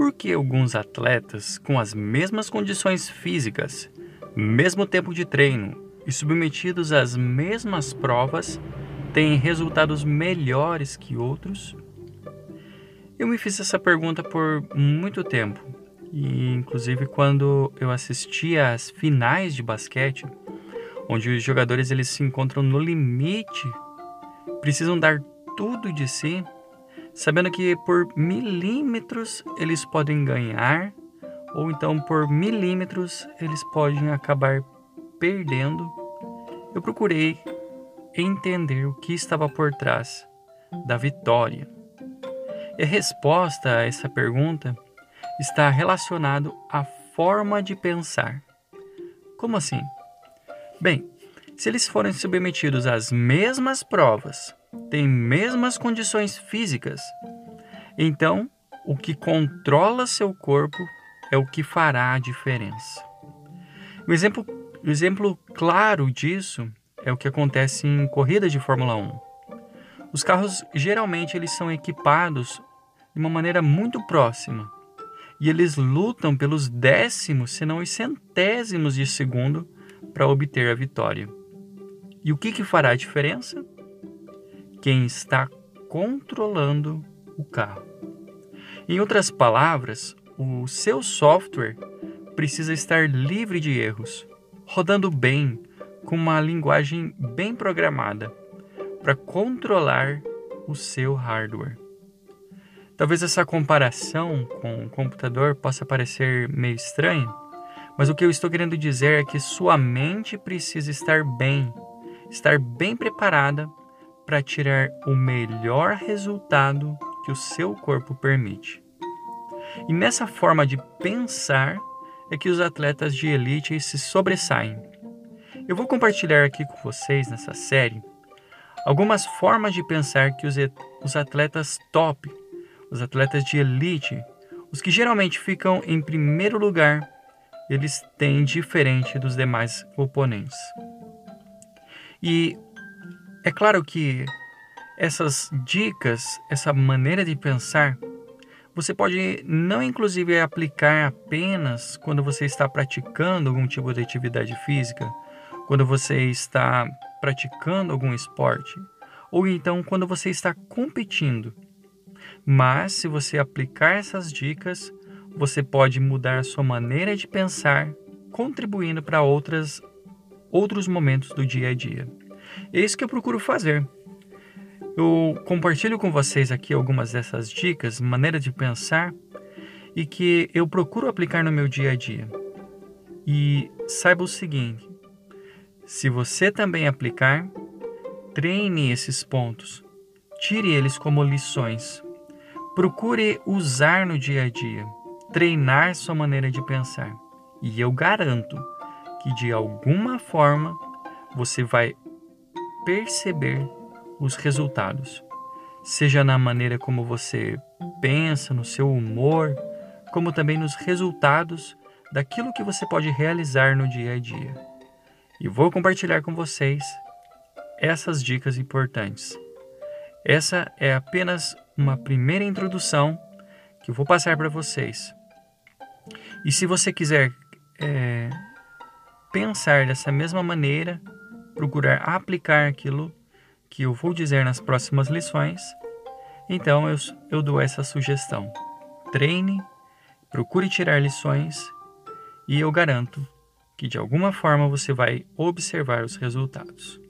Por que alguns atletas com as mesmas condições físicas, mesmo tempo de treino e submetidos às mesmas provas têm resultados melhores que outros? Eu me fiz essa pergunta por muito tempo, e inclusive quando eu assistia às finais de basquete, onde os jogadores eles se encontram no limite, precisam dar tudo de si, sabendo que por milímetros eles podem ganhar, ou então por milímetros eles podem acabar perdendo. Eu procurei entender o que estava por trás da vitória. E a resposta a essa pergunta está relacionado à forma de pensar. Como assim? Bem, se eles forem submetidos às mesmas provas, têm mesmas condições físicas, então o que controla seu corpo é o que fará a diferença. Um exemplo, um exemplo claro disso é o que acontece em corridas de Fórmula 1. Os carros geralmente eles são equipados de uma maneira muito próxima e eles lutam pelos décimos, se não os centésimos de segundo para obter a vitória. E o que, que fará a diferença? Quem está controlando o carro. Em outras palavras, o seu software precisa estar livre de erros, rodando bem, com uma linguagem bem programada, para controlar o seu hardware. Talvez essa comparação com o computador possa parecer meio estranha, mas o que eu estou querendo dizer é que sua mente precisa estar bem, estar bem preparada para tirar o melhor resultado que o seu corpo permite. E nessa forma de pensar é que os atletas de elite se sobressaem. Eu vou compartilhar aqui com vocês nessa série algumas formas de pensar que os atletas top, os atletas de elite, os que geralmente ficam em primeiro lugar, eles têm diferente dos demais oponentes. E é claro que essas dicas, essa maneira de pensar, você pode não inclusive aplicar apenas quando você está praticando algum tipo de atividade física, quando você está praticando algum esporte, ou então quando você está competindo. Mas se você aplicar essas dicas, você pode mudar sua maneira de pensar, contribuindo para outras outros momentos do dia a dia. É isso que eu procuro fazer. Eu compartilho com vocês aqui algumas dessas dicas, maneira de pensar e que eu procuro aplicar no meu dia a dia. E saiba o seguinte: se você também aplicar, treine esses pontos, tire eles como lições. Procure usar no dia a dia, treinar sua maneira de pensar. E eu garanto que de alguma forma você vai perceber os resultados, seja na maneira como você pensa, no seu humor, como também nos resultados daquilo que você pode realizar no dia a dia. E vou compartilhar com vocês essas dicas importantes. Essa é apenas uma primeira introdução que eu vou passar para vocês. E se você quiser é, pensar dessa mesma maneira, procurar aplicar aquilo que eu vou dizer nas próximas lições, então eu, eu dou essa sugestão. Treine, procure tirar lições e eu garanto que de alguma forma você vai observar os resultados.